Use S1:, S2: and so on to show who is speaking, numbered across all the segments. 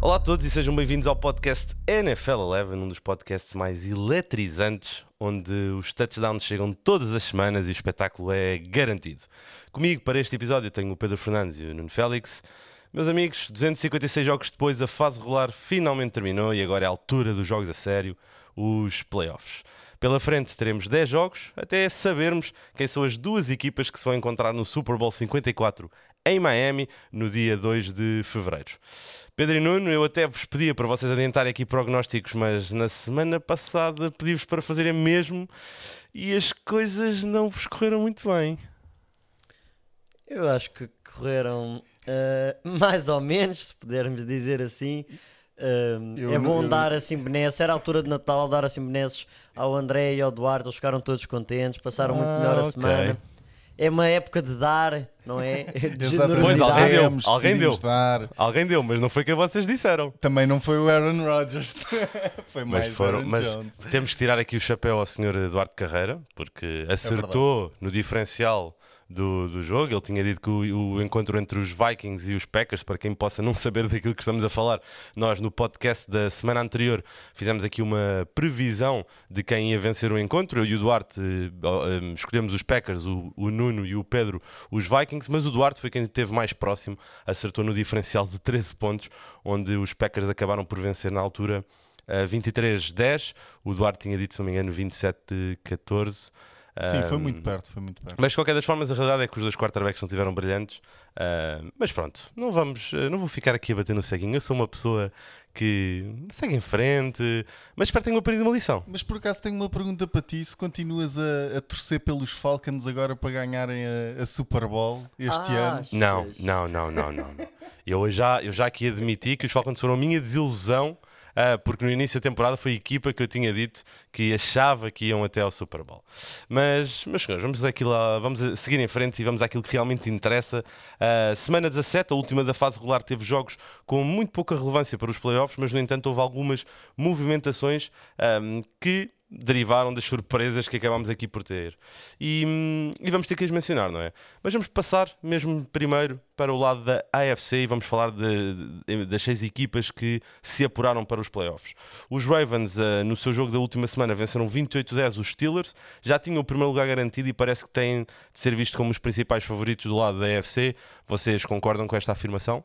S1: Olá a todos e sejam bem-vindos ao podcast NFL Eleven, um dos podcasts mais eletrizantes, onde os touchdowns chegam todas as semanas e o espetáculo é garantido. Comigo para este episódio tenho o Pedro Fernandes e o Nuno Félix. Meus amigos, 256 jogos depois, a fase regular finalmente terminou e agora é a altura dos jogos a sério, os playoffs. Pela frente teremos 10 jogos, até sabermos quem são as duas equipas que se vão encontrar no Super Bowl 54 em Miami no dia 2 de fevereiro. Pedro e Nuno, eu até vos pedia para vocês adiantarem aqui prognósticos, mas na semana passada pedi-vos para fazerem mesmo e as coisas não vos correram muito bem.
S2: Eu acho que correram uh, mais ou menos, se pudermos dizer assim. Uh,
S3: Eu
S2: é bom
S3: eu-
S2: dar assim benesses, era a altura de Natal, dar assim benesses ao André e ao Eduardo, eles ficaram todos contentes, passaram muito
S1: Ah,
S2: melhor a
S1: ok.
S2: semana. É uma época de dar, não é? De.
S1: Pois, alguém deu, alguém deu.
S3: dar.
S1: Alguém deu, mas não foi quem vocês disseram.
S3: Também não foi o Aaron Rodgers. foi mais
S1: Mas, foram,
S3: Aaron
S1: mas
S3: Jones.
S1: temos que tirar aqui o chapéu ao Sr. Eduardo Carreira, porque acertou no diferencial do, do jogo. Ele tinha dito que o, o encontro entre os Vikings e os Packers, para quem possa não saber daquilo que estamos a falar, nós no podcast da semana anterior fizemos aqui uma previsão de quem ia vencer o encontro. Eu e o Duarte eh, eh, escolhemos os Packers, o, o Nuno e o Pedro os Vikings, mas o Duarte foi quem esteve mais próximo, acertou no diferencial de 13 pontos, onde os Packers acabaram por vencer na altura Uh, 23-10, o Duarte tinha dito, se não me engano, 27-14.
S3: Sim, foi muito perto, foi muito perto.
S1: Mas de qualquer das formas, a realidade é que os dois quarterbacks não tiveram brilhantes. Uh, mas pronto, não vamos, uh, não vou ficar aqui a bater no ceguinho. Eu sou uma pessoa que segue em frente, mas espero que tenham aprendido uma lição.
S3: Mas por acaso tenho uma pergunta para ti: se continuas a, a torcer pelos Falcons agora para ganharem a, a Super Bowl este
S2: Ah,
S3: ano?
S1: Não, não, não, não. não. Eu já, eu já aqui admiti que os Falcons foram a minha desilusão, ah, porque no início da temporada foi a equipa que eu tinha dito que achava que iam até ao Super Bowl. Mas, meus senhores, vamos, àquilo, vamos seguir em frente e vamos àquilo que realmente interessa. Ah, semana 17, a última da fase regular, teve jogos com muito pouca relevância para os playoffs, mas no entanto houve algumas movimentações ahm, que derivaram das surpresas que acabámos aqui por ter. E, e vamos ter que as mencionar, não é? Mas vamos passar mesmo primeiro para o lado da AFC e vamos falar de- de- das seis equipas que se apuraram para os playoffs. Os Ravens, ah, no seu jogo da última semana, venceram 28-10 os Steelers, já tinham o primeiro lugar garantido e parece que têm de ser visto como os principais favoritos do lado da AFC. Vocês concordam com esta afirmação?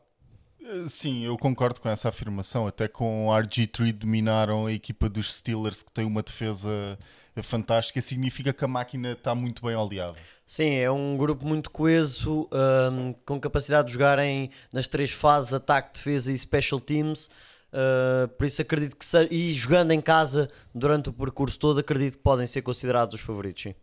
S3: Uh, Sim, eu concordo com essa afirmação. Até com o RG3 dominaram a equipa dos Steelers, que tem uma defesa fantástica. Significa que a máquina está muito bem oleada.
S2: Sim, é um grupo muito coeso, um, com capacidade de jogarem nas três fases, ataque, defesa e special teams. Uh, por isso acredito que e jogando em casa durante o percurso todo, acredito que podem ser considerados os favoritos. Sim.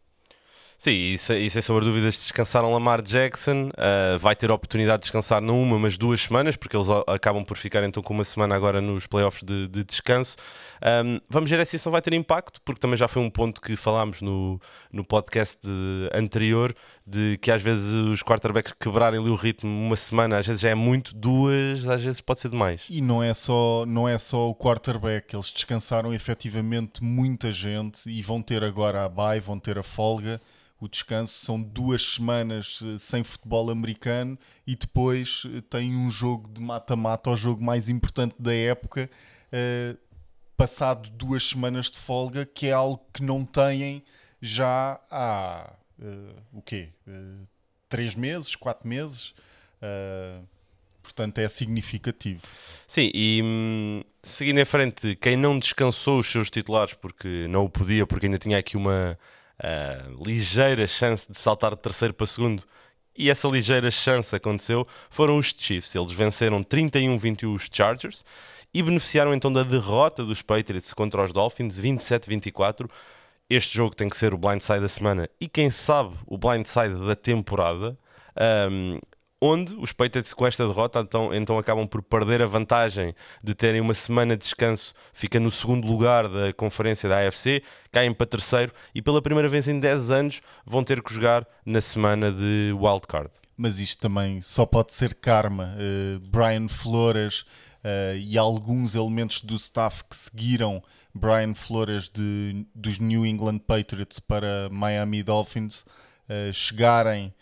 S1: Sim, e, se- e sem sombra de dúvidas descansaram Lamar Jackson, ah, vai ter a oportunidade de descansar não uma, mas duas semanas, porque eles acabam por ficar então com uma semana agora nos playoffs de, de descanso. Ahm, vamos ver se isso não vai ter impacto, porque também já foi um ponto que falámos no, no podcast de- anterior, de que às vezes os quarterbacks quebrarem ali o ritmo uma semana, às vezes já é muito, duas, às vezes pode ser demais.
S3: E não é só, não é só o quarterback, eles descansaram efetivamente muita gente e vão ter agora a bye, vão ter a folga. O descanso são duas semanas eh, sem futebol americano e depois eh, tem um jogo de mata-mata, o jogo mais importante da época, eh, passado duas semanas de folga, que é algo que não têm já há eh, o quê? Eh, três meses, quatro meses. Portanto, é significativo.
S1: Sim, e hum, seguindo em frente, quem não descansou os seus titulares porque não o podia, porque ainda tinha aqui uma ah, ligeira chance de saltar de terceiro para segundo, e essa ligeira chance aconteceu, foram os Chiefs. Eles venceram 31-21 os Chargers e beneficiaram então da derrota dos Patriots contra os Dolphins, 27-24. Este jogo tem que ser o blindside da semana e quem sabe o blindside da temporada. Ahm, onde os Patriots com esta derrota então, então acabam por perder a vantagem de terem uma semana de descanso, fica no segundo lugar da conferência da AFC, caem para terceiro e pela primeira vez em 10 anos vão ter que jogar na semana de wildcard.
S3: mas isto também só pode ser karma. Uh, Brian Flores uh, e alguns elementos do staff que seguiram Brian Flores de, dos New England Patriots para Miami Dolphins uh, chegarem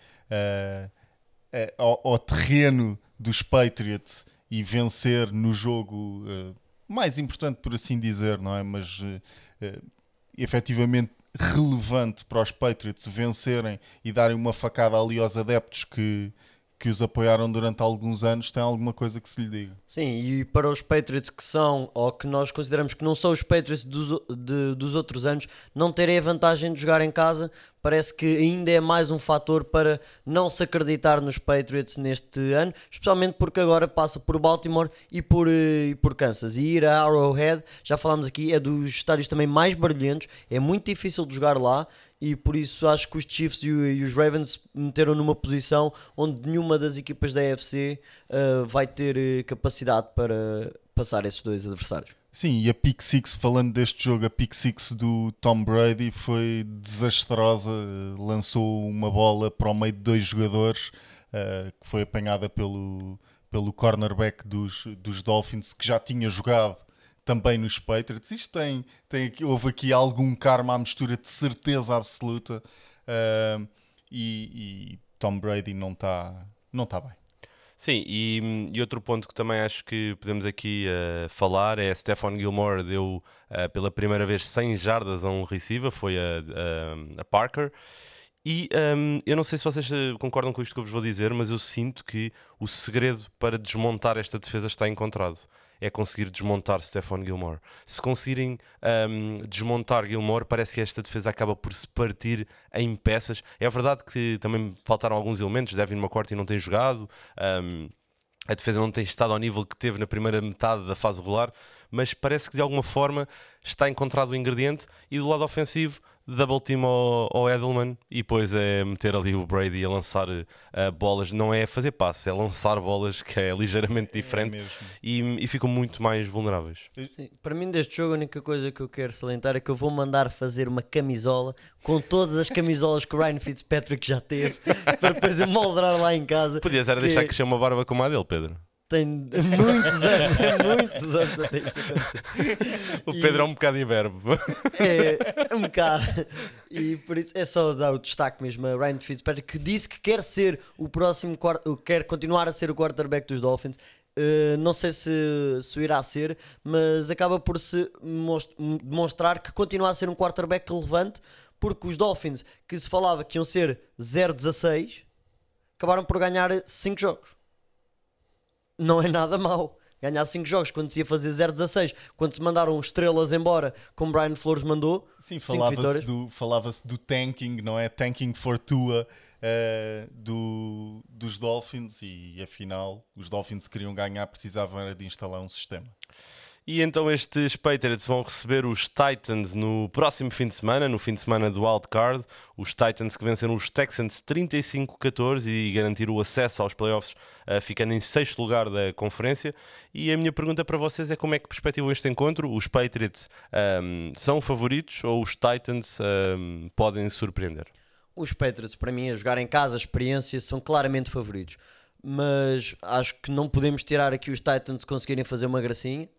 S3: uh, ao, ao, terreno dos Patriots e vencer no jogo mais importante, por assim dizer, não é? Mas efetivamente relevante para os Patriots vencerem e darem uma facada ali aos adeptos que, que os apoiaram durante alguns anos, tem alguma coisa que se lhe diga.
S2: Sim, e para os Patriots que são, ou que nós consideramos que não são os Patriots dos, de, dos outros anos, não terem a vantagem de jogar em casa, parece que ainda é mais um fator para não se acreditar nos Patriots neste ano, especialmente porque agora passa por Baltimore e por, eh, e por Kansas. E ir a Arrowhead, já falámos aqui, é dos estádios também mais barulhentos, é muito difícil de jogar lá e por isso acho que os Chiefs e, os Ravens meteram numa posição onde nenhuma das equipas da AFC uh, vai ter uh, capacidade para passar esses dois adversários.
S3: Sim, e a pick six, falando deste jogo, a pick six do Tom Brady foi desastrosa. Lançou uma bola para o meio de dois jogadores, uh, que foi apanhada pelo, pelo cornerback dos, dos Dolphins, que já tinha jogado também nos Patriots. Isto tem, tem aqui, houve aqui algum karma à mistura de certeza absoluta. Uh, e, e, Tom Brady não está não tá bem.
S1: Sim, e, e, outro ponto que também acho que podemos aqui uh, falar é Stephon Gilmore deu uh, pela primeira vez 100 jardas a um receiver, foi a, a, a Parker. E um, eu não sei se vocês concordam com isto que eu vos vou dizer, mas eu sinto que o segredo para desmontar esta defesa está encontrado é conseguir desmontar Stephon Gilmore. Se conseguirem um, desmontar Gilmore, parece que esta defesa acaba por se partir em peças. É verdade que também faltaram alguns elementos, Devin McCourty não tem jogado, um, a defesa não tem estado ao nível que teve na primeira metade da fase regular, mas parece que de alguma forma está encontrado o ingrediente e do lado ofensivo double team ao, ao, Edelman e depois é meter ali o Brady a lançar uh, bolas, não é fazer passe, é lançar bolas que é ligeiramente é diferente é e, e, ficam muito mais vulneráveis.
S2: Sim, para mim deste jogo a única coisa que eu quero salientar é que eu vou mandar fazer uma camisola com todas as camisolas que o Ryan Fitzpatrick já teve para depois moldar lá em casa.
S1: Podias era que... deixar que chama a barba como a dele, Pedro
S2: tem muitos anos, muitos anos até isso acontecer.
S1: O Pedro e, é um bocado imberbe.
S2: É, um bocado. E por isso é só dar o destaque mesmo a Ryan Fitzpatrick que disse que quer ser o próximo, quer continuar a ser o quarterback dos Dolphins. Uh, não sei se, se irá ser, mas acaba por se demonstrar que continua a ser um quarterback relevante, porque os Dolphins, que se falava que iam ser 0-16, acabaram por ganhar 5 jogos não é nada mau. Ganhar 5 jogos quando se ia fazer 0-16, quando se mandaram estrelas embora, como Brian Flores mandou.
S3: Sim, falava-se do, falava do tanking, não é? Tanking for Tua uh, do, dos Dolphins e afinal os Dolphins queriam ganhar, precisavam era de instalar um sistema.
S1: E então estes Patriots vão receber os Titans no próximo fim de semana, no fim de semana do Wild Card. Os Titans que venceram os Texans 35-14 e garantiram o acesso aos playoffs, uh, ficando em sexto lugar da conferência. E a minha pergunta para vocês é como é que perspectivam este encontro? Os Patriots um, são favoritos ou os Titans um, podem surpreender?
S2: Os Patriots, para mim, a jogar em casa, a experiência, são claramente favoritos. Mas acho que não podemos tirar aqui os Titans conseguirem fazer uma gracinha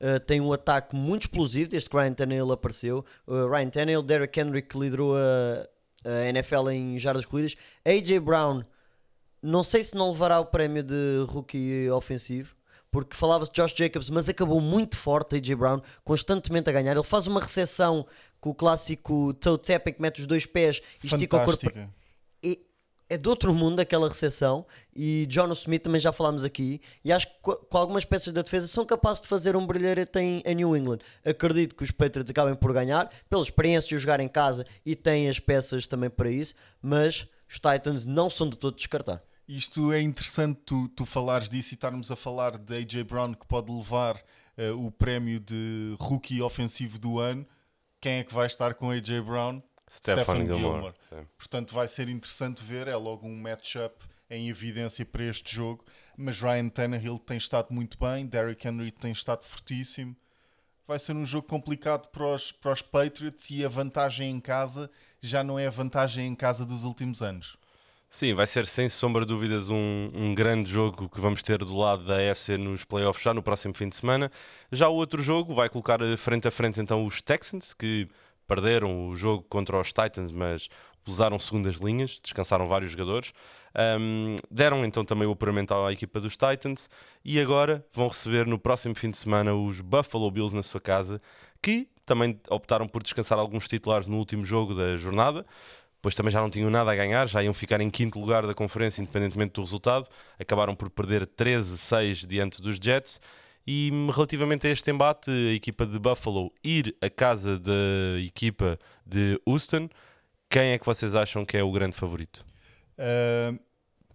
S2: Uh, tem um ataque muito explosivo desde que Ryan Tannehill apareceu. Uh, Ryan Tannehill, Derrick Henry que liderou a, a NFL em jardas corridas. AJ Brown, não sei se não levará o prémio de rookie ofensivo, porque falava-se de Josh Jacobs, mas acabou muito forte AJ Brown, constantemente a ganhar. Ele faz uma recepção com o clássico toe tapping que mete os dois pés e estica o corpo é de outro mundo aquela recepção e John Smith também já falámos aqui e acho que com algumas peças da defesa são capazes de fazer um brilharete em, em New England. Acredito que os Patriots acabem por ganhar pela experiência de jogar em casa e têm as peças também para isso mas os Titans não são de todo descartar.
S3: Isto é interessante tu, tu falares disso e estarmos a falar de AJ Brown que pode levar uh, o prémio de rookie ofensivo do ano. Quem é que vai estar com AJ Brown?
S1: Stephen Gilmore. Gilmore.
S3: Portanto, vai ser interessante ver. É logo um matchup em evidência para este jogo. Mas Ryan Tannehill tem estado muito bem, Derrick Henry tem estado fortíssimo. Vai ser um jogo complicado para os, para os Patriots e a vantagem em casa já não é a vantagem em casa dos últimos anos.
S1: Sim, vai ser sem sombra de dúvidas um, um, grande jogo que vamos ter do lado da AFC nos playoffs já no próximo fim de semana. Já o outro jogo vai colocar frente a frente então os Texans, que perderam o jogo contra os Titans, mas usaram segundas linhas, descansaram vários jogadores. Um, deram então também o apuramento à equipa dos Titans e agora vão receber no próximo fim de semana os Buffalo Bills na sua casa, que também optaram por descansar alguns titulares no último jogo da jornada pois também já não tinham nada a ganhar, já iam ficar em quinto lugar da conferência, independentemente do resultado. Acabaram por perder 13-6 diante dos Jets. E relativamente a este embate, a equipa de Buffalo ir à casa da equipa de Houston, quem é que vocês acham que é o grande favorito?
S3: Uh,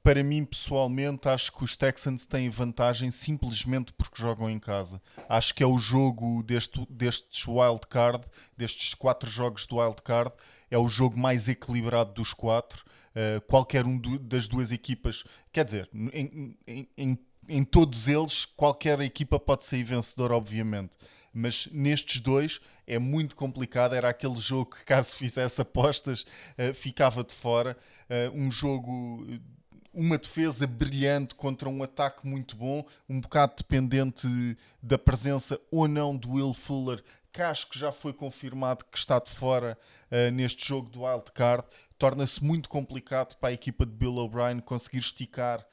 S3: para mim, pessoalmente, acho que os Texans têm vantagem simplesmente porque jogam em casa. Acho que é o jogo deste, destes wild card, destes quatro jogos do wild card, é o jogo mais equilibrado dos quatro. Uh, qualquer um do, das duas equipas, quer dizer, em, em, em, em, todos eles, qualquer equipa pode sair vencedora, obviamente. Mas nestes dois é muito complicado. Era aquele jogo que, caso fizesse apostas, uh, ficava de fora. Uh, um jogo uma defesa brilhante contra um ataque muito bom, um bocado dependente da presença ou não do Will Fuller, que já foi confirmado que está de fora uh, neste jogo do Wild Card, torna-se muito complicado para a equipa de Bill O'Brien conseguir esticar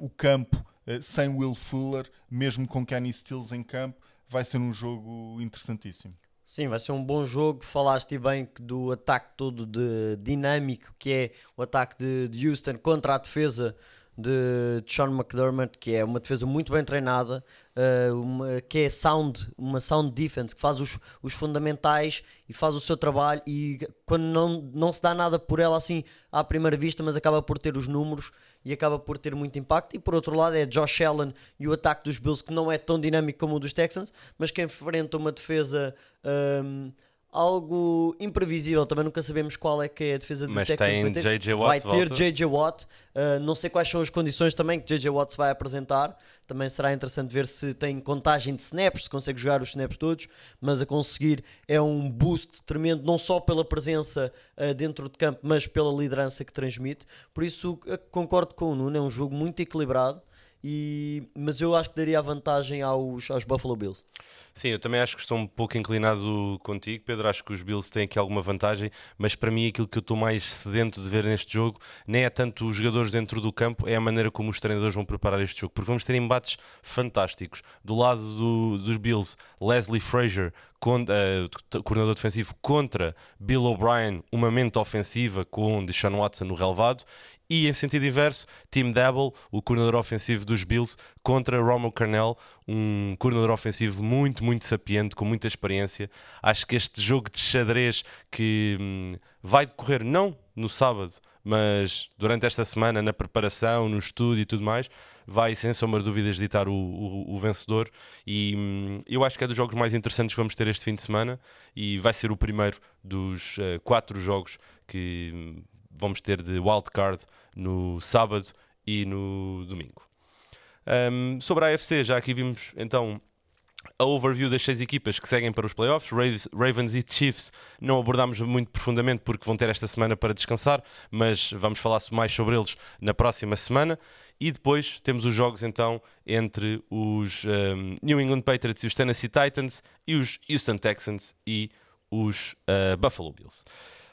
S3: o campo sem Will Fuller, mesmo com Kenny Stills em campo. Vai ser um jogo interessantíssimo.
S2: Sim, vai ser um bom jogo. Falaste bem do ataque todo de dinâmico que é o ataque de, Houston contra a defesa de Sean McDermott, que é uma defesa muito bem treinada, uh, uma, que é sound, uma sound defense, que faz os, os fundamentais e faz o seu trabalho e quando não, não se dá nada por ela assim à primeira vista, mas acaba por ter os números e acaba por ter muito impacto. E por outro lado é Josh Allen e o ataque dos Bills, que não é tão dinâmico como o dos Texans, mas que enfrenta uma defesa... Um, algo imprevisível. Também nunca sabemos qual é que é a defesa do
S1: Mas
S2: Texas.
S1: Mas tem JJ Watt.
S2: Vai ter JJ Watt. Uh, não sei quais são as condições também que JJ Watt se vai apresentar. Também será interessante ver se tem contagem de snaps, se consegue jogar os snaps todos. Mas a conseguir é um boost tremendo, não só pela presença uh, dentro de campo, mas pela liderança que transmite. Por isso, uh, concordo com o Nuno. É um jogo muito equilibrado. E, mas eu acho que daria a vantagem aos, aos Buffalo Bills.
S1: Sim, eu também acho que estou um pouco inclinado contigo, Pedro. Acho que os Bills têm aqui alguma vantagem, mas para mim aquilo que eu estou mais sedento de ver neste jogo nem é tanto os jogadores dentro do campo, é a maneira como os treinadores vão preparar este jogo, porque vamos ter embates fantásticos. Do lado do, dos Bills, Leslie Frazier, con, uh, coordenador defensivo, contra Bill O'Brien, uma mente ofensiva com Deshaun Watson no relevado, e em sentido inverso, Tim Dabble, o coordenador ofensivo dos Bills, contra Romo Carnell, um coordenador ofensivo muito, muito sapiente, com muita experiência. Acho que este jogo de xadrez que hum, vai decorrer não no sábado, mas durante esta semana, na preparação, no estudo e tudo mais, vai sem sombra de dúvidas ditar o, o, o, vencedor. E hum, eu acho que é dos jogos mais interessantes que vamos ter este fim de semana e vai ser o primeiro dos uh, quatro jogos que. Hum, vamos ter de wildcard no sábado e no domingo. Um, sobre a AFC, já aqui vimos então a overview das seis equipas que seguem para os playoffs. Ravens e Chiefs não abordámos muito profundamente porque vão ter esta semana para descansar, mas vamos falar mais sobre eles na próxima semana. E depois temos os jogos então entre os um, New England Patriots e os Tennessee Titans e os Houston Texans e os uh, Buffalo Bills.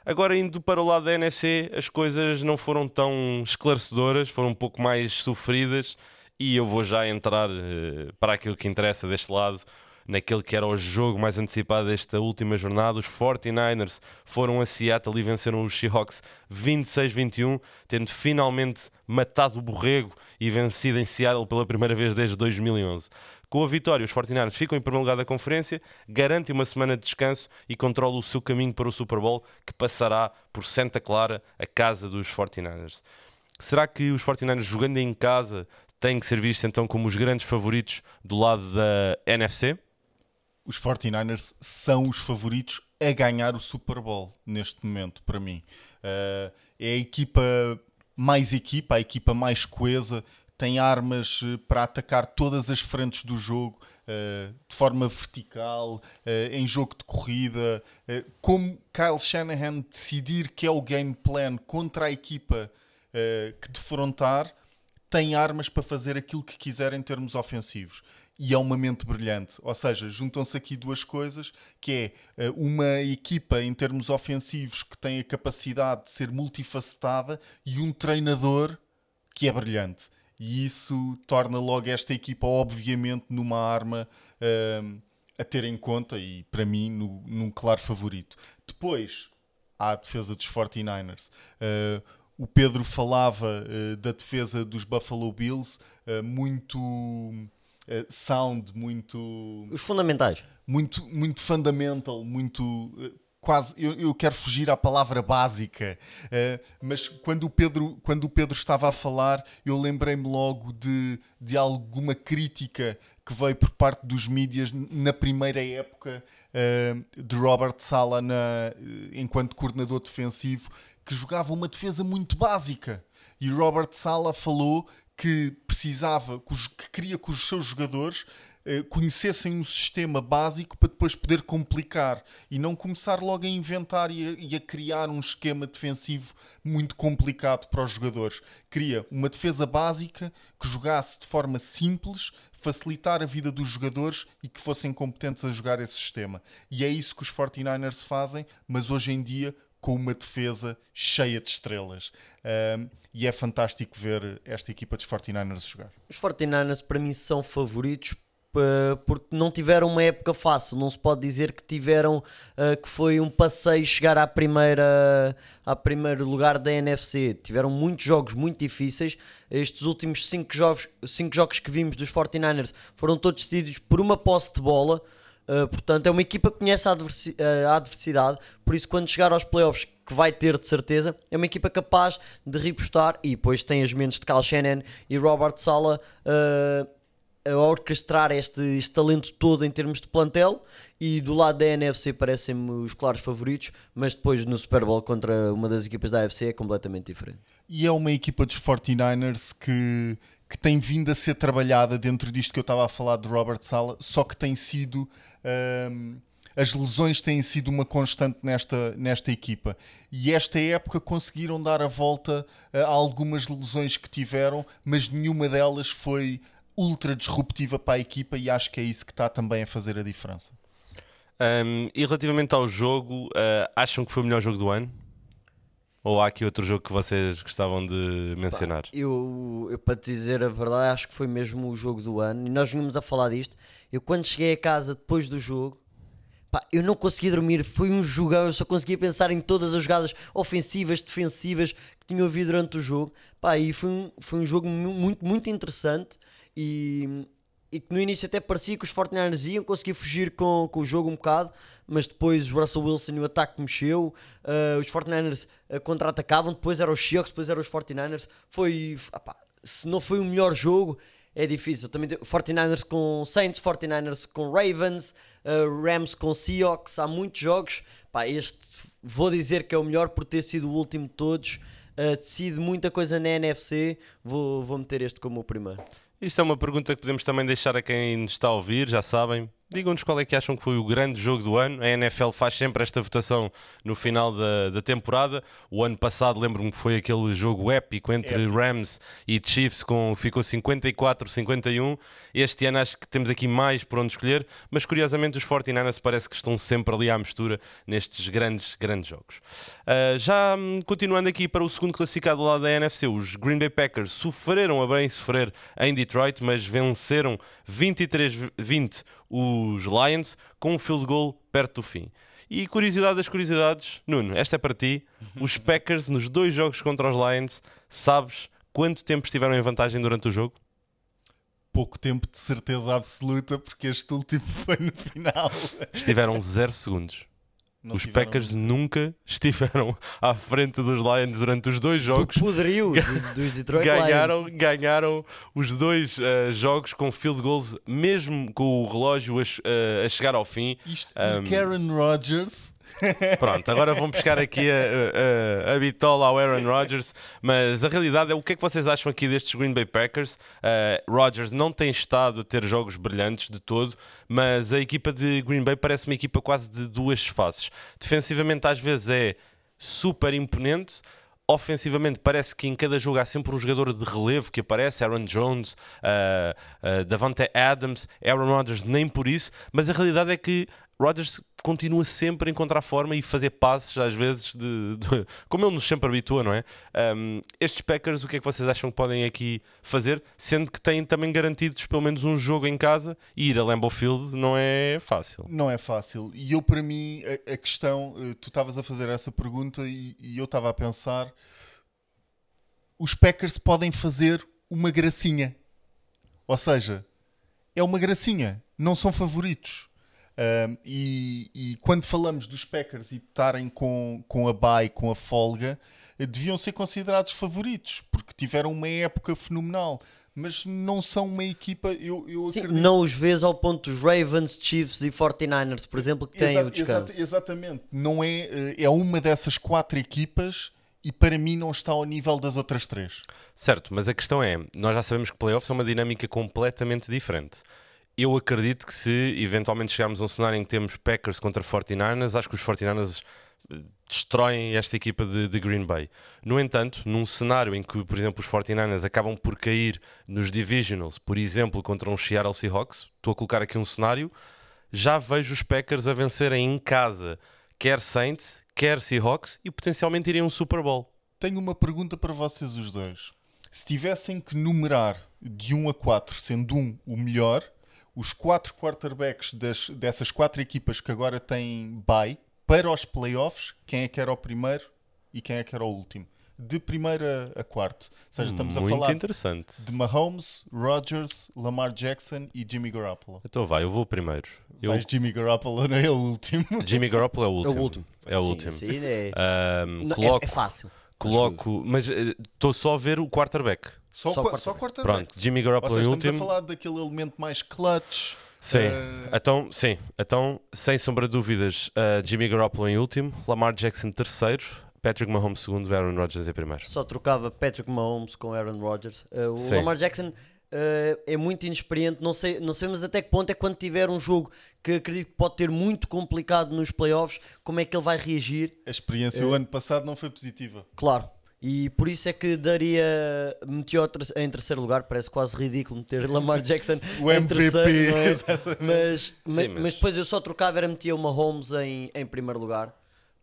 S1: Agora, indo para o lado da NFC, as coisas não foram tão esclarecedoras, foram um pouco mais sofridas. E eu vou já entrar uh, para aquilo que interessa deste lado, naquele que era o jogo mais antecipado desta última jornada. Os 49ers foram a Seattle e venceram os Seahawks 26-21, tendo finalmente matado o borrego e vencido em Seattle pela primeira vez desde 2011. Com a vitória, os 49ers ficam em primeiro lugar da conferência, garantem uma semana de descanso e controlam o seu caminho para o Super Bowl, que passará por Santa Clara, a casa dos 49ers. Será que os 49ers jogando em casa têm que ser vistos então como os grandes favoritos do lado da NFC?
S3: Os 49ers são os favoritos a ganhar o Super Bowl neste momento, para mim. Uh, é a equipa mais equipa, a equipa mais coesa, tem armas eh, para atacar todas as frentes do jogo uh, de forma vertical, uh, em jogo de corrida. Como Kyle Shanahan decidir que é o game plan contra a equipa que defrontar, tem armas para fazer aquilo que quiser em termos ofensivos. E é uma mente brilhante. Ou seja, juntam-se aqui duas coisas, que é uma equipa em termos ofensivos que tem a capacidade de ser multifacetada e um treinador que é brilhante. E isso torna logo esta equipa, obviamente, numa arma uh, a ter em conta e, para mim, no, num claro favorito. Depois, há a defesa dos 49ers. Uh, o Pedro falava uh, da defesa dos Buffalo Bills, uh, muito sound, muito.
S2: Os fundamentais.
S3: Muito, muito fundamental, muito quase, eu, eu, quero fugir à palavra básica, uh, mas quando o, Pedro, quando o Pedro estava a falar, eu lembrei-me logo de, de alguma crítica que veio por parte dos mídias na primeira época uh, de Robert Sala na, uh, enquanto coordenador defensivo, que jogava uma defesa muito básica. E Robert Sala falou que precisava, que queria que os seus jogadores eh, conhecessem um sistema básico para depois poder complicar e não começar logo a inventar e a, e a, criar um esquema defensivo muito complicado para os jogadores. Queria uma defesa básica que jogasse de forma simples, facilitar a vida dos jogadores e que fossem competentes a jogar esse sistema. E é isso que os 49ers fazem, mas hoje em dia com uma defesa cheia de estrelas. Um, e é fantástico ver esta equipa dos 49ers jogar.
S2: Os 49ers para mim são favoritos porque não tiveram uma época fácil. Não se pode dizer que tiveram uh, que foi um passeio chegar à primeira, à primeiro lugar da NFC. Tiveram muitos jogos muito difíceis. Estes últimos 5 jogos, cinco jogos que vimos dos 49ers foram todos decididos por uma posse de bola. Uh, portanto, é uma equipa que conhece a, adversi a adversidade. Por isso, quando chegar aos playoffs, que vai ter de certeza, é uma equipa capaz de repostar. E depois tem as mentes de Cal Shannon e Robert Sala. Uh, a orquestrar este, este, talento todo em termos de plantel e do lado da NFC parecem-me os claros favoritos, mas depois no Super Bowl contra uma das equipas da AFC é completamente diferente.
S3: E é uma equipa dos 49ers que, que tem vindo a ser trabalhada dentro disto que eu estava a falar de Robert Sala, só que tem sido. Um, as lesões têm sido uma constante nesta, nesta equipa. E esta época conseguiram dar a volta a algumas lesões que tiveram, mas nenhuma delas foi ultra disruptiva para a equipa e acho que é isso que está também a fazer a diferença.
S1: Um, e relativamente ao jogo, uh, acham que foi o melhor jogo do ano? Ou há aqui outro jogo que vocês gostavam de mencionar? Pá,
S2: eu, eu, para te dizer a verdade, acho que foi mesmo o jogo do ano. E nós vínhamos a falar disto. Eu, quando cheguei a casa depois do jogo, pá, eu não conseguia dormir. Foi um jogão. Eu só conseguia pensar em todas as jogadas ofensivas, defensivas que tinha ouvido durante o jogo. Pá, e foi um, foi um jogo muito, muito interessante e, e que no início até parecia que os 49ers iam conseguir fugir com, com o jogo um bocado, mas depois o Russell Wilson e o ataque mexeu, uh, os 49ers uh, contra-atacavam, depois eram os Seahawks, depois eram os 49ers. Foi, se não foi o melhor jogo, é difícil. Também 49ers com Saints, 49ers com Ravens, uh, Rams com Seahawks, há muitos jogos. Pá, este vou dizer que é o melhor por ter sido o último de todos. Decide muita coisa na NFC. Vou, vou meter este como o primeiro.
S1: Isto é uma pergunta que podemos também deixar a quem nos está a ouvir, já sabem. Digam-nos qual é que acham que foi o grande jogo do ano. A NFL faz sempre esta votação no final da, da temporada. O ano passado, lembro-me que foi aquele jogo épico entre épico. Rams e Chiefs, com, ficou 54-51. Este ano acho que temos aqui mais por onde escolher, mas curiosamente os 49ers parece que estão sempre ali à mistura nestes grandes, grandes jogos. Uh, já hum, continuando aqui para o segundo classificado do lado da NFC, os Green Bay Packers sofreram a bem sofrer em Detroit, mas venceram 23-20 os Lions com um field goal perto do fim. E curiosidade das curiosidades, Nuno, esta é para ti. Os Packers nos dois jogos contra os Lions, sabes quanto tempo estiveram em vantagem durante o jogo?
S3: Pouco tempo de certeza absoluta, porque este último foi no final.
S1: Estiveram 0 segundos. Não os Packers nunca estiveram à frente dos Lions durante os dois jogos.
S2: poderio dos Detroit
S1: ganharam,
S2: Lions.
S1: Ganharam os dois uh, jogos com field goals, mesmo com o relógio a, uh, a chegar ao fim.
S3: Isto um, Karen Rodgers
S1: Pronto, agora vão buscar aqui a, a, a bitola ao Aaron Rodgers, mas a realidade é o que é que vocês acham aqui destes Green Bay Packers? Uh, Rodgers não tem estado a ter jogos brilhantes de todo, mas a equipa de Green Bay parece uma equipa quase de duas faces. Defensivamente, às vezes, é super imponente ofensivamente parece que em cada jogo há sempre um jogador de relevo que aparece, Aaron Jones, uh, uh, Davante Adams, Aaron Rodgers, nem por isso, mas a realidade é que Rodgers continua sempre a encontrar forma e fazer passes, às vezes, de, de como ele nos sempre habitua, não é? Um, estes Packers, o que é que vocês acham que podem aqui fazer? Sendo que têm também garantidos pelo menos um jogo em casa e ir a Lambeau Field não é fácil.
S3: Não é fácil. E eu, para mim, a, a questão, eh, tu estavas a fazer essa pergunta e, e eu estava a pensar: os Packers podem fazer uma gracinha. Ou seja, é uma gracinha, não são favoritos um, e, e, quando falamos dos Packers e estarem com, com a bye, com a folga, deviam ser considerados favoritos, porque tiveram uma época fenomenal. Mas não são uma equipa. Eu, eu
S2: Sim, não os vês ao ponto dos Ravens, Chiefs e 49ers, por exemplo, que têm o descanso.
S3: exatamente. Não é, eh, é uma dessas quatro equipas e para mim não está ao nível das outras três.
S1: Certo, mas a questão é: nós já sabemos que playoffs é uma dinâmica completamente diferente eu acredito que se eventualmente chegarmos a um cenário em que temos Packers contra 49ers, acho que os 49ers eh, destroem esta equipa de, de, Green Bay. No entanto, num cenário em que, por exemplo, os 49ers acabam por cair nos divisionals, por exemplo, contra um Seattle Seahawks, estou a colocar aqui um cenário, já vejo os Packers a vencerem em casa, quer Saints, quer Seahawks, e potencialmente irem a um Super Bowl.
S3: Tenho uma pergunta para vocês os dois. Se tivessem que numerar de 1 a 4, sendo 1 o melhor, os quatro quarterbacks das, dessas quatro equipas que agora têm bye para os playoffs, quem é que era o primeiro e quem é que era o último. De primeiro a, a quarto. Ou seja, estamos
S1: Muito
S3: a falar
S1: interessante.
S3: de Mahomes, Rodgers, Lamar Jackson e Jimmy Garoppolo.
S1: Então vai, eu vou primeiro. Eu...
S3: Vais Jimmy Garoppolo, não é o último?
S1: Jimmy Garoppolo é o último.
S2: É o último.
S1: É o último.
S2: Sim, sim, é...
S1: Um, coloco,
S2: é, é fácil.
S1: Coloco, mas estou uh, só a ver o quarterback.
S3: Só, só, quarterback. só quarterback.
S1: Pronto, Jimmy Garoppolo em
S3: último. Estamos a falar daquele elemento mais clutch
S1: Sim, uh... então, sim, então, sem sombra de dúvidas, uh, Jimmy Garoppolo em último, Lamar Jackson terceiro, Patrick Mahomes segundo, Aaron Rodgers em primeiro.
S2: Só trocava Patrick Mahomes com Aaron Rodgers. Uh, o sim. Lamar Jackson é muito inexperiente, não, sei, não sabemos até que ponto é quando tiver um jogo que acredito que pode ter muito complicado nos playoffs, como é que ele vai reagir.
S3: A experiência o ano passado não foi positiva.
S2: Claro, e por isso é que daria. Meteu em terceiro lugar, parece quase ridículo meter Lamar Jackson
S3: o
S2: em
S3: MVP,
S2: terceiro, é? mas, Sim, mas, mas... depois eu só trocava era meter o Mahomes em, em primeiro lugar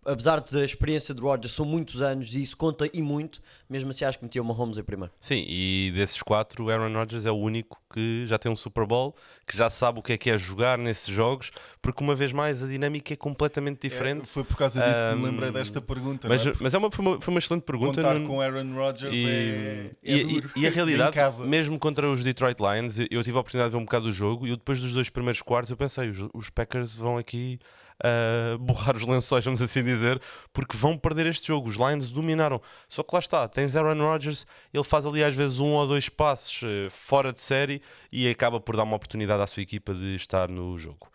S2: apesar da experiência de Rodgers, são muitos anos e isso conta e muito, mesmo assim acho que metia o Mahomes em primeiro.
S1: Sim, e desses quatro, o Aaron Rodgers é o único que já tem um Super Bowl, que já sabe o que é que é jogar nesses jogos, porque uma vez mais a dinâmica é completamente diferente. É,
S3: foi por causa disso um, que me lembrei desta pergunta.
S1: Mas,
S3: é?
S1: mas é uma, foi, uma, foi uma excelente pergunta.
S3: Contar com Aaron Rodgers
S1: e,
S3: é,
S1: é e, duro. E, a realidade, mesmo contra os Detroit Lions, eu tive a oportunidade de ver um bocado do jogo e depois dos dois primeiros quartos eu pensei, os, os Packers vão aqui uh, borrar os lençóis, vamos assim dizer, porque vão perder este jogo. Os Lions dominaram. Só que lá está, tens Aaron Rodgers, ele faz ali às vezes um ou dois passos uh, fora de série e acaba por dar uma oportunidade à sua equipa de estar no jogo.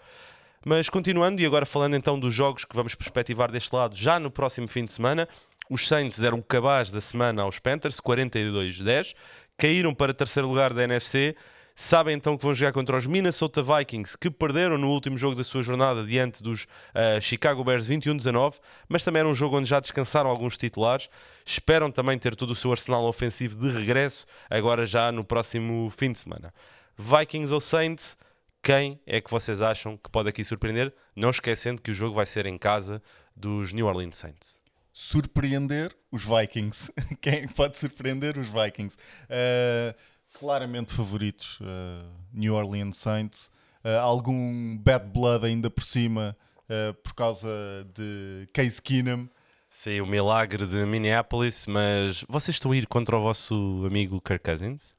S1: Mas continuando, e agora falando então dos jogos que vamos perspectivar deste lado já no próximo fim de semana, os Saints deram cabaz da semana aos Panthers, 42-10, caíram para terceiro lugar da NFC Sabem então que vão jogar contra os Minnesota Vikings, que perderam no último jogo da sua jornada diante dos uh, Chicago Bears 21-19, mas também era um jogo onde já descansaram alguns titulares. Esperam também ter todo o seu arsenal ofensivo de regresso, agora já no próximo fim de semana. Vikings ou Saints, quem é que vocês acham que pode aqui surpreender? Não esquecendo que o jogo vai ser em casa dos New Orleans Saints
S3: surpreender os Vikings. Quem pode surpreender os Vikings? Uh, claramente favoritos, uh, New Orleans Saints. Uh, algum bad blood ainda por cima uh, por causa de Case Keenum.
S1: Sim, o milagre de Minneapolis, mas vocês estão a ir contra o vosso amigo Kirk Cousins?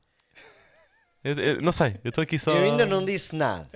S1: Eu, eu, não sei, eu estou aqui só.
S2: Eu ainda não disse nada.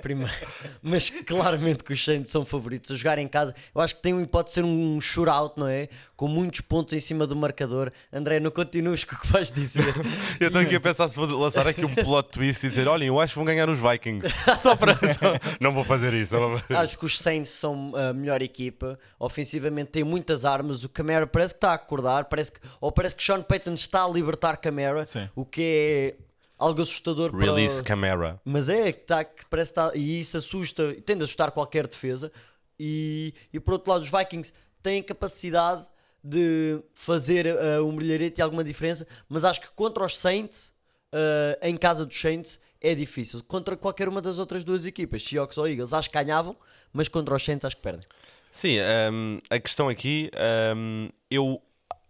S2: Primeiro. Mas claramente que os Saints são favoritos a jogar em casa. Eu acho que tem, pode ser um shootout, não é? Com muitos pontos em cima do marcador. André, não continues com o que vais dizer.
S1: eu estou aqui a pensar se vou lançar aqui um plot twist e dizer: olhem, eu acho que vão ganhar os Vikings. Só para. Só... Não vou fazer isso. Vou fazer.
S2: Acho que os Saints são a melhor equipa. Ofensivamente tem muitas armas. O Camara parece que está a acordar. Parece que, ou parece que Sean Payton está a libertar Camara. Sim. O que é algo assustador
S1: Release
S2: para...
S1: camera.
S2: Mas é que, tá, que parece que tá, e isso assusta, tende a assustar qualquer defesa. E, e por outro lado, os Vikings têm capacidade de fazer uh, um brilharete e alguma diferença, mas acho que contra os Saints, uh, em casa dos Saints, é difícil. Contra qualquer uma das outras duas equipas, Seahawks ou Eagles, acho que ganhavam, mas contra os Saints acho que perdem.
S1: Sim, um, a questão aqui, um, eu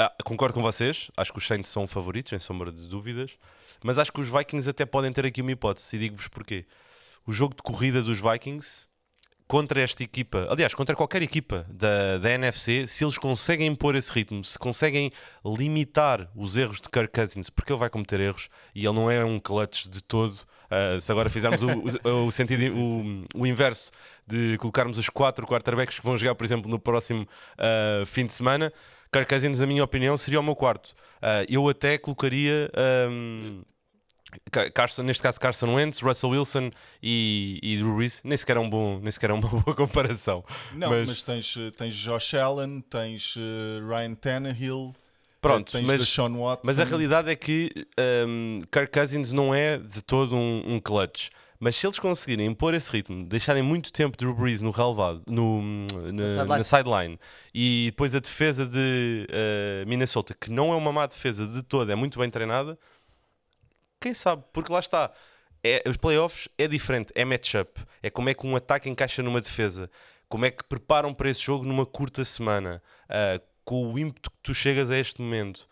S1: ah, concordo com vocês, acho que os Saints são favoritos, sem sombra de dúvidas, mas acho que os Vikings até podem ter aqui uma hipótese, e digo-vos porquê. O jogo de corrida dos Vikings contra esta equipa, aliás, contra qualquer equipa da, da NFC, se eles conseguem impor esse ritmo, se conseguem limitar os erros de Kirk Cousins, porque ele vai cometer erros e ele não é um clutch de todo. Uh, se agora fizermos o, o, sentido, o, o, inverso de colocarmos os quatro quarterbacks que vão jogar, por exemplo, no próximo uh, fim de semana, Kirk Cousins, na minha opinião, seria o meu quarto. Uh, eu até colocaria. Um, Carson, neste caso Carson Wentz, Russell Wilson e, e Drew Brees, nem sequer é, um bom, nem sequer é uma boa comparação.
S3: Não, mas, mas tens, tens Josh Allen, tens uh, Ryan Tannehill,
S1: Pronto,
S3: tens
S1: mas, mas a realidade é que um, Kirk Cousins não é de todo um, um clutch. Mas se eles conseguirem impor esse ritmo, deixarem muito tempo Drew Brees no relevado, no, na, sideline. sideline, e depois a defesa de uh, Minnesota, que não é uma má defesa de toda, é muito bem treinada, quem sabe? Porque lá está. É, os playoffs é diferente, é matchup. É como é que um ataque encaixa numa defesa. Como é que preparam para esse jogo numa curta semana. Uh, com o ímpeto que tu chegas a este momento.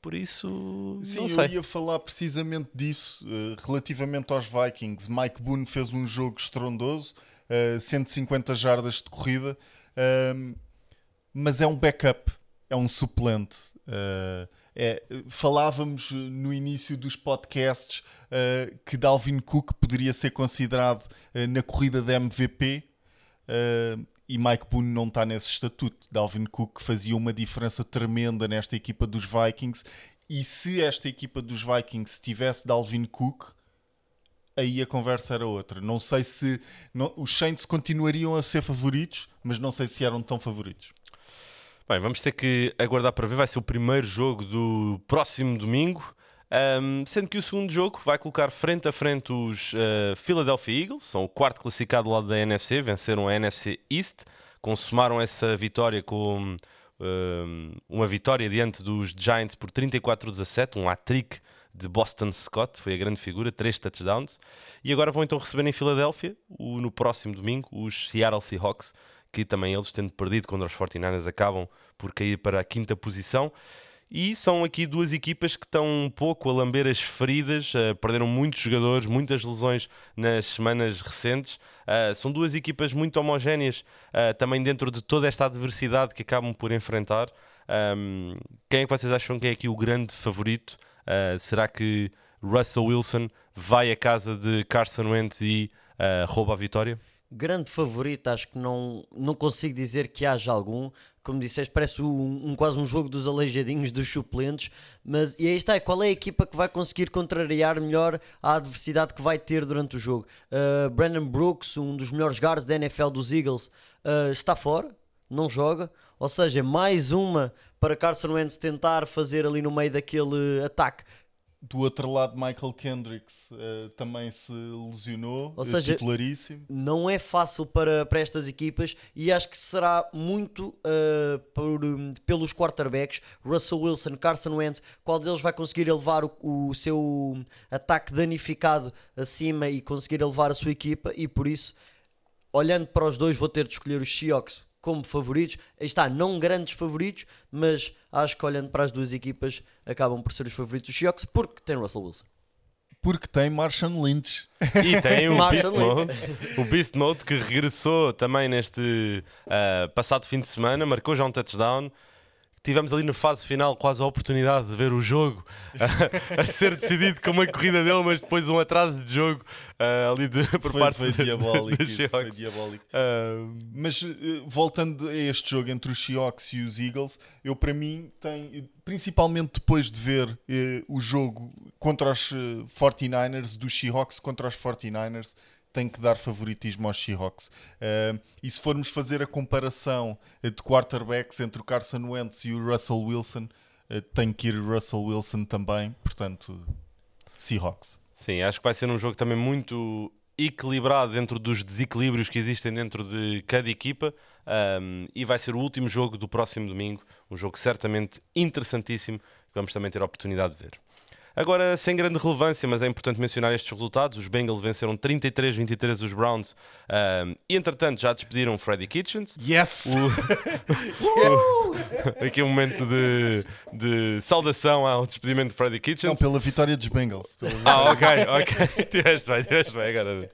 S1: Por isso.
S3: Sim,
S1: eu
S3: ia falar precisamente disso. Uh, relativamente aos Vikings, Mike Boone fez um jogo estrondoso, uh, 150 jardas de corrida, uh, mas é um backup, é um suplente. Uh, é, falávamos no início dos podcasts que Dalvin Cook poderia ser considerado na corrida da MVP e Mike Boone não está nesse estatuto. Dalvin Cook fazia uma diferença tremenda nesta equipa dos Vikings e se esta equipa dos Vikings tivesse Dalvin Cook aí a conversa era outra. Não sei se não, os Saints continuariam a ser favoritos, mas não sei se eram tão favoritos.
S1: Bem, vamos ter que aguardar para ver. Vai ser o primeiro jogo do próximo domingo. Um, sendo que o segundo jogo vai colocar frente a frente os uh, Philadelphia Eagles, são o quarto classificado do lado da NFC, venceram a NFC East, consumaram essa vitória com um, uma vitória diante dos Giants por 34-17, um hat-trick de Boston Scott, foi a grande figura, três touchdowns. E agora vão então receber em Filadélfia, no próximo domingo, os Seattle Seahawks, que também eles, tendo perdido contra os 49ers, acabam por cair para a quinta posição. E são aqui duas equipas que estão um pouco a lamber as feridas, uh, perderam muitos jogadores, muitas lesões nas semanas recentes. Uh, são duas equipas muito homogéneas, uh, também dentro de toda esta adversidade que acabam por enfrentar. Um, quem é que vocês acham que é aqui o grande favorito? será que Russell Wilson vai à casa de Carson Wentz e rouba a vitória?
S2: Grande favorito, acho que não, não consigo dizer que haja algum. Como disseste, parece um, um, quase um jogo dos aleijadinhos dos suplentes. Mas e aí está, qual é a equipa que vai conseguir contrariar melhor a adversidade que vai ter durante o jogo? Uh, Brandon Brooks, um dos melhores guards da NFL dos Eagles, uh, está fora, não joga. Ou seja, mais uma para Carson Wentz tentar fazer ali no meio daquele ataque
S3: do outro lado, Michael Kendricks uh, também se lesionou, Ou seja, titularíssimo.
S2: Não é fácil para, para estas equipas e acho que será muito uh, por, um, pelos quarterbacks, Russell Wilson, Carson Wentz, qual deles vai conseguir elevar o, o seu ataque danificado acima e conseguir elevar a sua equipa e por isso, olhando para os dois, vou ter de escolher os Seahawks como favoritos. Aí está, não grandes favoritos, mas acho que olhando para as duas equipas acabam por ser os favoritos dos Seahawks porque tem Russell Wilson.
S3: Porque tem Marshawn Lynch.
S1: E tem o Beast Mode, o Beast Mode que regressou também neste uh, passado fim de semana, marcou já um touchdown tivemos ali na fase final quase a oportunidade de ver o jogo a, a ser decidido com uma corrida dele, mas depois um atraso de jogo uh, ali de, por
S3: foi,
S1: parte
S3: foi de, diabólico, de, foi diabólico. Uh... Mas uh, voltando a este jogo entre os Seahawks e os Eagles, eu para mim tem principalmente depois de ver o jogo contra os 49ers, dos Seahawks contra os 49ers, tem que dar favoritismo aos Seahawks. Uh, e se formos fazer a comparação de quarterbacks entre o Carson Wentz e o Russell Wilson, uh, tem que ir Russell Wilson também. Portanto, Seahawks.
S1: Sim, acho que vai ser um jogo também muito equilibrado dentro dos desequilíbrios que existem dentro de cada equipa um, e vai ser o último jogo do próximo domingo, Um jogo certamente interessantíssimo que vamos também ter a oportunidade de ver. Agora, sem grande relevância, mas é importante mencionar estes resultados: os Bengals venceram 33-23 os Browns um, e, entretanto, já despediram Freddy Kitchens.
S3: Yes!
S1: O... Aqui um momento de, de saudação ao despedimento de Freddy Kitchens.
S3: Não, pela vitória dos Bengals.
S1: Ah, ok, ok. tiveste bem, tiveste bem agora.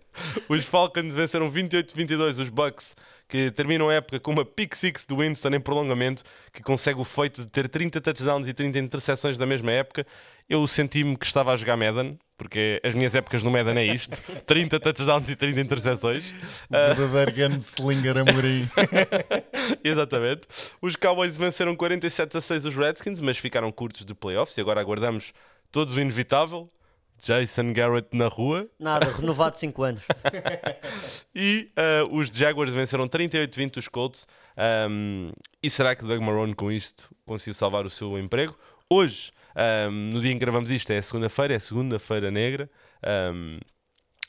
S1: Os Falcons venceram 28-22 os Bucks que terminam a época com uma pick six do Winston em prolongamento, que consegue o feito de ter 30 touchdowns e 30 interseções da mesma época. Eu senti-me que estava a jogar Madden, porque as minhas épocas no Madden é isto: 30 touchdowns e 30 interseções.
S3: Verdadeiro gunslinger Amorim.
S1: Exatamente. Os Cowboys venceram 47 a 6 os Redskins, mas ficaram curtos de playoffs e agora aguardamos todos o inevitável. Jason Garrett na rua.
S2: Nada, renovado 5 anos.
S1: e uh, os Jaguars venceram 38-20 os Colts. Um, e será que Doug Marrone com isto conseguiu salvar o seu emprego? Hoje, um, no dia em que gravamos isto, é segunda-feira, é segunda-feira negra. Um,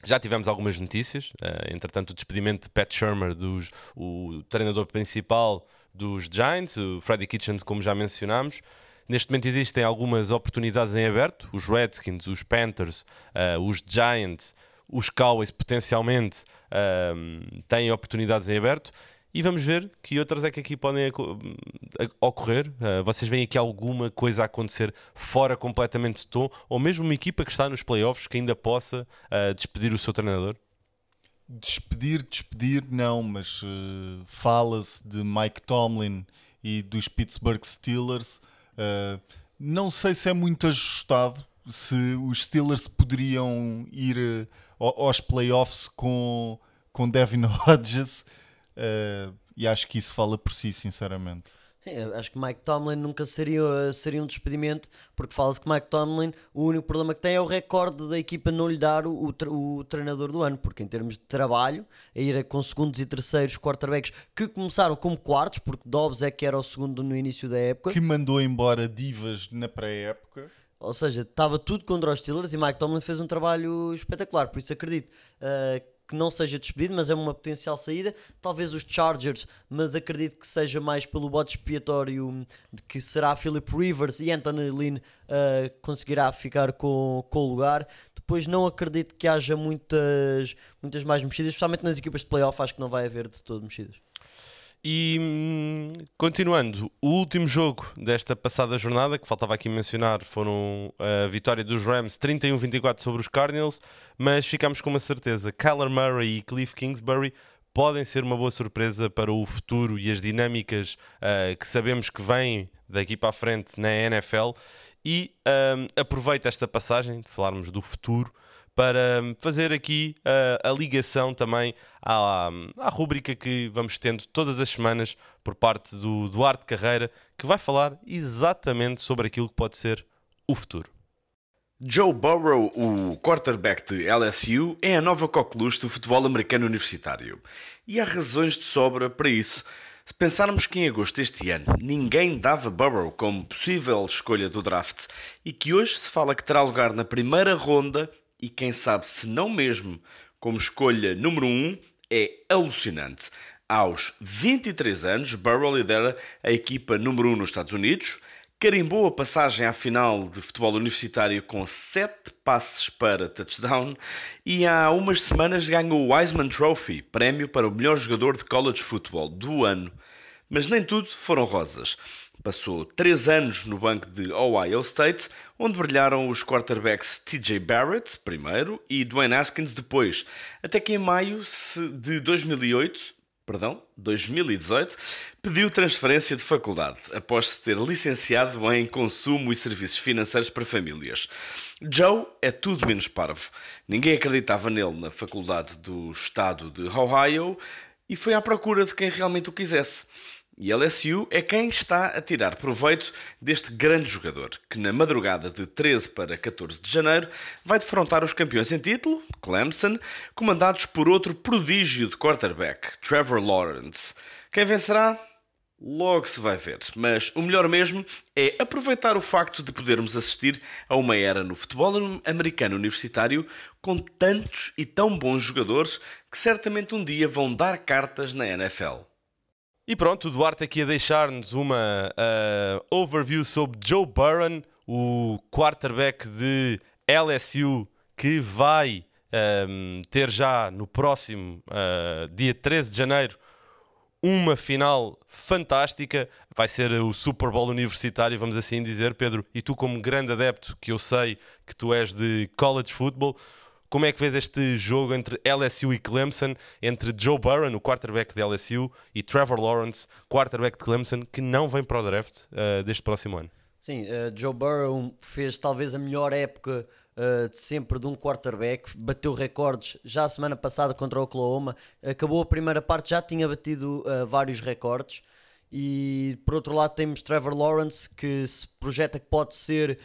S1: já tivemos algumas notícias, uh, entretanto, o despedimento de Pat Shermer, dos, o treinador principal dos Giants, o Freddie Kitchens, como já mencionámos. Neste momento existem algumas oportunidades em aberto. Os Redskins, os Panthers, uh, os Giants, os Cowboys potencialmente uh, têm oportunidades em aberto. E vamos ver que outras é que aqui podem ocorrer. Uh, vocês veem aqui alguma coisa a acontecer fora completamente de tom, ou mesmo uma equipa que está nos playoffs que ainda possa despedir o seu treinador?
S3: Despedir, despedir, não, mas fala-se de Mike Tomlin e dos Pittsburgh Steelers Uh, não sei se é muito ajustado, se os Steelers poderiam ir uh, aos playoffs com, com Devin Hodges, uh, e acho que isso fala por si, sinceramente.
S2: Sim, acho que Mike Tomlin nunca seria, seria um despedimento, porque fala-se que Mike Tomlin, o único problema que tem é o recorde da equipa não lhe dar o, o, o treinador do ano, porque em termos de trabalho, a ir com segundos e terceiros quarterbacks que começaram como quartos, porque Dobbs é que era o segundo no início da época.
S3: Que mandou embora divas na pré-época.
S2: Ou seja, estava tudo contra os Steelers e Mike Tomlin fez um trabalho espetacular, por isso acredito uh, que não seja despedido, mas é uma potencial saída. Talvez os Chargers, mas acredito que seja mais pelo bote expiatório de que será Philip Rivers e Anthony Lynn uh, conseguirá ficar com, com o lugar. Depois não acredito que haja muitas, muitas mais mexidas, especialmente nas equipas de playoff, acho que não vai haver de todo mexidas.
S1: E continuando, o último jogo desta passada jornada, que faltava aqui mencionar, foram a vitória dos Rams 31-24 sobre os Cardinals, mas ficamos com uma certeza: Kyler Murray e Cliff Kingsbury podem ser uma boa surpresa para o futuro e as dinâmicas uh, que sabemos que vêm daqui para a frente na NFL. E um, aproveito esta passagem de falarmos do futuro para fazer aqui a, a ligação também à, à rúbrica que vamos tendo todas as semanas por parte do Duarte Carreira, que vai falar exatamente sobre aquilo que pode ser o futuro.
S4: Joe Burrow, o quarterback de LSU, é a nova coqueluche do futebol americano universitário. E há razões de sobra para isso. Se pensarmos que em agosto deste ano ninguém dava Burrow como possível escolha do draft e que hoje se fala que terá lugar na primeira ronda e quem sabe se não mesmo como escolha número 1 um, é alucinante. Aos 23 anos, Burrow lidera a equipa número 1 um nos Estados Unidos, carimbou a passagem à final de futebol universitário com 7 passes para touchdown e há umas semanas ganhou o Wiseman Trophy, prémio para o melhor jogador de college football do ano. Mas nem tudo foram rosas. Passou três anos no banco de Ohio State, onde brilharam os quarterbacks TJ Barrett, primeiro, e Dwayne Haskins, depois. Até que em maio de 2008, perdão, 2018, pediu transferência de faculdade, após se ter licenciado em consumo e serviços financeiros para famílias. Joe é tudo menos parvo. Ninguém acreditava nele na faculdade do estado de Ohio e foi à procura de quem realmente o quisesse. E LSU é quem está a tirar proveito deste grande jogador, que na madrugada de 13 para 14 de janeiro vai defrontar os campeões em título, Clemson, comandados por outro prodígio de quarterback, Trevor Lawrence. Quem vencerá? Logo se vai ver, mas o melhor mesmo é aproveitar o facto de podermos assistir a uma era no futebol americano universitário com tantos e tão bons jogadores que certamente um dia vão dar cartas na NFL.
S1: E pronto, o Duarte aqui a deixar-nos uma uh, overview sobre Joe Burrow, o quarterback de LSU, que vai um, ter já no próximo uh, dia 13 de janeiro uma final fantástica. Vai ser o Super Bowl universitário, vamos assim dizer, Pedro. E tu, como grande adepto, que eu sei que tu és de college football, como é que vês este jogo entre LSU e Clemson, entre Joe Burrow, o quarterback de LSU, e Trevor Lawrence, quarterback de Clemson, que não vem para o draft uh, deste próximo ano?
S2: Sim, uh, Joe Burrow fez talvez a melhor época uh, de sempre de um quarterback, bateu recordes já a semana passada contra o Oklahoma, acabou a primeira parte, já tinha batido vários recordes. E por outro lado temos Trevor Lawrence que se projeta que pode ser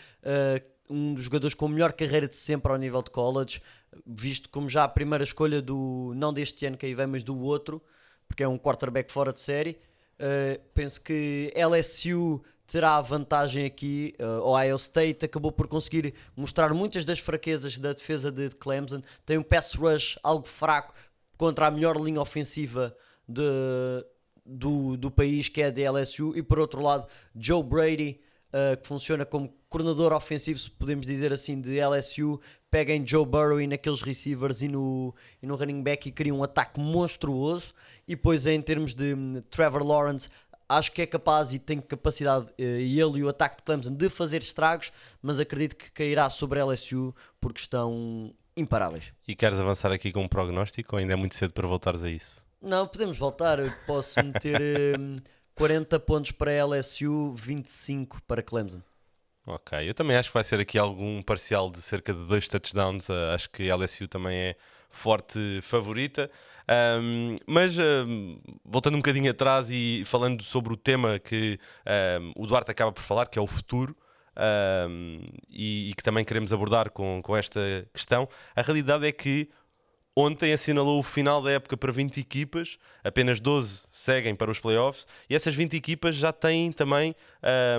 S2: um dos jogadores com a melhor carreira de sempre ao nível de college, visto como já a primeira escolha do, não deste ano que aí vem, mas do outro, porque é um quarterback fora de série. Uh, penso que LSU terá vantagem aqui. Uh, Ohio State acabou por conseguir mostrar muitas das fraquezas da defesa de Clemson. Tem um pass rush algo fraco contra a melhor linha ofensiva de, do, do país, que é a de LSU. E por outro lado, Joe Brady uh, que funciona como coordenador ofensivo, se podemos dizer assim, de LSU, pega em Joe Burrow e naqueles receivers e no, e no running back e cria um ataque monstruoso. E depois, em termos de um, Trevor Lawrence, acho que é capaz e tem capacidade, uh, e ele e o ataque de Clemson, de fazer estragos, mas acredito que cairá sobre LSU porque estão imparáveis.
S1: E queres avançar aqui com um prognóstico ou ainda é muito cedo para voltares a isso?
S2: Não, podemos voltar. Posso meter. Um, 40 pontos para LSU, 25 para Clemson.
S1: Ok, eu também acho que vai ser aqui algum parcial de cerca de dois touchdowns. Uh, acho que a LSU também é forte favorita. Um, mas um, voltando um bocadinho atrás e falando sobre o tema que um, o Duarte acaba por falar, que é o futuro, e, e, que também queremos abordar com, com esta questão, a realidade é que Ontem assinalou o final da época para 20 equipas, apenas 12 seguem para os playoffs e essas 20 equipas já têm também,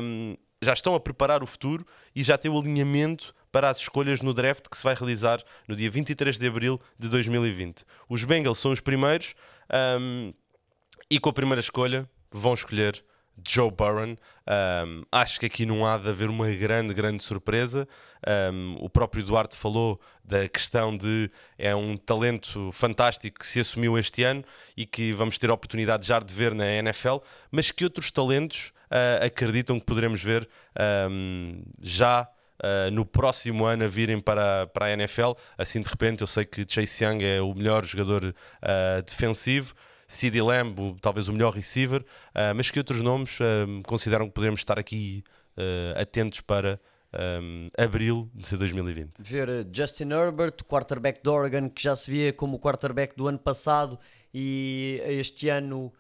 S1: um, já estão a preparar o futuro e já têm o alinhamento para as escolhas no draft que se vai realizar no dia 23 de abril de 2020. Os Bengals são os primeiros um, e com a primeira escolha vão escolher Joe Burrow. Um, acho que aqui não há de haver uma grande, grande surpresa. Um, o próprio Duarte falou da questão de é um talento fantástico que se assumiu este ano e que vamos ter a oportunidade já de ver na NFL, mas que outros talentos uh, acreditam que poderemos ver um, já Uh, no próximo ano a virem para, para a NFL. Assim de repente, eu sei que Chase Young é o melhor jogador uh, defensivo. CD Lamb, talvez o melhor receiver, uh, mas que outros nomes uh, consideram que podemos estar aqui uh, atentos para um, abril de 2020?
S2: Ver Justin Herbert, quarterback de Oregon, que já se via como o quarterback do ano passado e este ano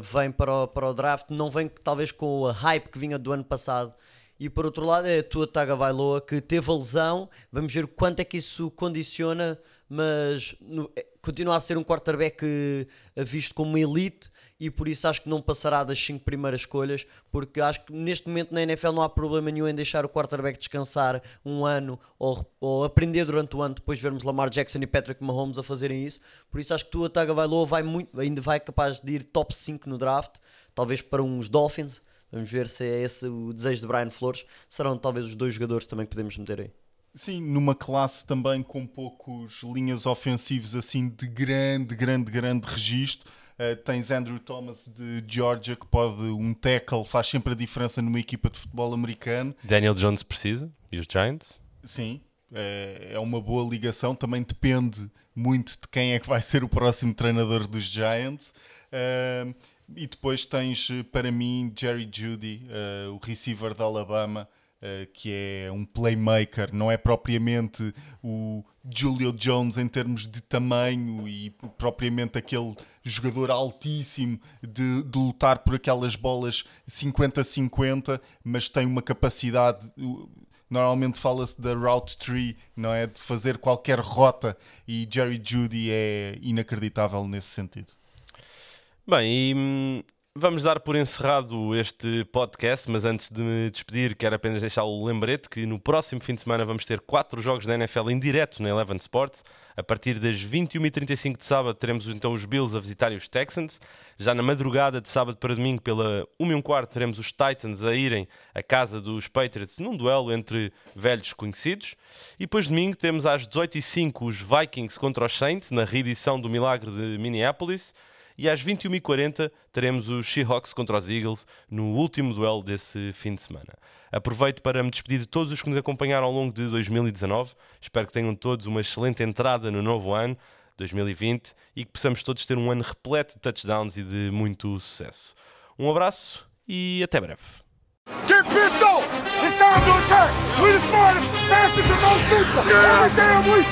S2: vem para o, para o draft, não vem talvez com a hype que vinha do ano passado. E por outro lado é a tua Taga Vailoa que teve a lesão, vamos ver quanto é que isso condiciona mas no, é, continua a ser um quarterback eh, visto como elite e por isso acho que não passará das 5 primeiras escolhas, porque acho que neste momento na NFL não há problema nenhum em deixar o quarterback descansar um ano ou, ou aprender durante o ano, depois vermos Lamar Jackson e Patrick Mahomes a fazerem isso. Por isso acho que Tua Tagovailoa vai muito, ainda vai capaz de ir top 5 no draft, talvez para uns Dolphins. Vamos ver se é esse o desejo de Brian Flores. Serão talvez os dois jogadores também que podemos meter aí.
S3: Sim, numa classe também com poucos linhas ofensivas assim de grande, grande, grande registro. Uh, tens Andrew Thomas de Georgia que pode um tackle, faz sempre a diferença numa equipa de futebol americano.
S1: Daniel Jones precisa e os Giants?
S3: Sim, é, é uma boa ligação. Também depende muito de quem é que vai ser o próximo treinador dos Giants. Uh, e depois tens para mim Jerry Judy, uh, o receiver da Alabama eh, que é um playmaker, não é propriamente o Julio Jones em termos de tamanho e propriamente aquele jogador altíssimo de, de lutar por aquelas bolas 50-50, mas tem uma capacidade. Normalmente fala-se da route tree, não é? De fazer qualquer rota e Jerry Judy é inacreditável nesse sentido.
S1: Bem, e hum, vamos dar por encerrado este podcast, mas antes de me despedir, quero apenas deixar o lembrete que no próximo fim de semana vamos ter quatro jogos da NFL em direto na Eleven Sports. A partir das 21h35 de sábado teremos então os Bills a visitarem os Texans. Já na madrugada de sábado para domingo, pela 1 h quarto, teremos os Titans a irem à casa dos Patriots num duelo entre velhos conhecidos. E depois domingo temos às 18h05 os Vikings contra os Saints, na reedição do Milagre de Minneapolis e às 21h40 teremos os Seahawks contra os Eagles no último duelo desse fim de semana. Aproveito para me despedir de todos os que nos acompanharam ao longo de 2019. Espero que tenham todos uma excelente entrada no novo ano. 2020 e que possamos todos ter um ano repleto de touchdowns e de muito sucesso. Um abraço e até breve. Get pistol! It's time to attack! The smartest, fastest, and most every damn week!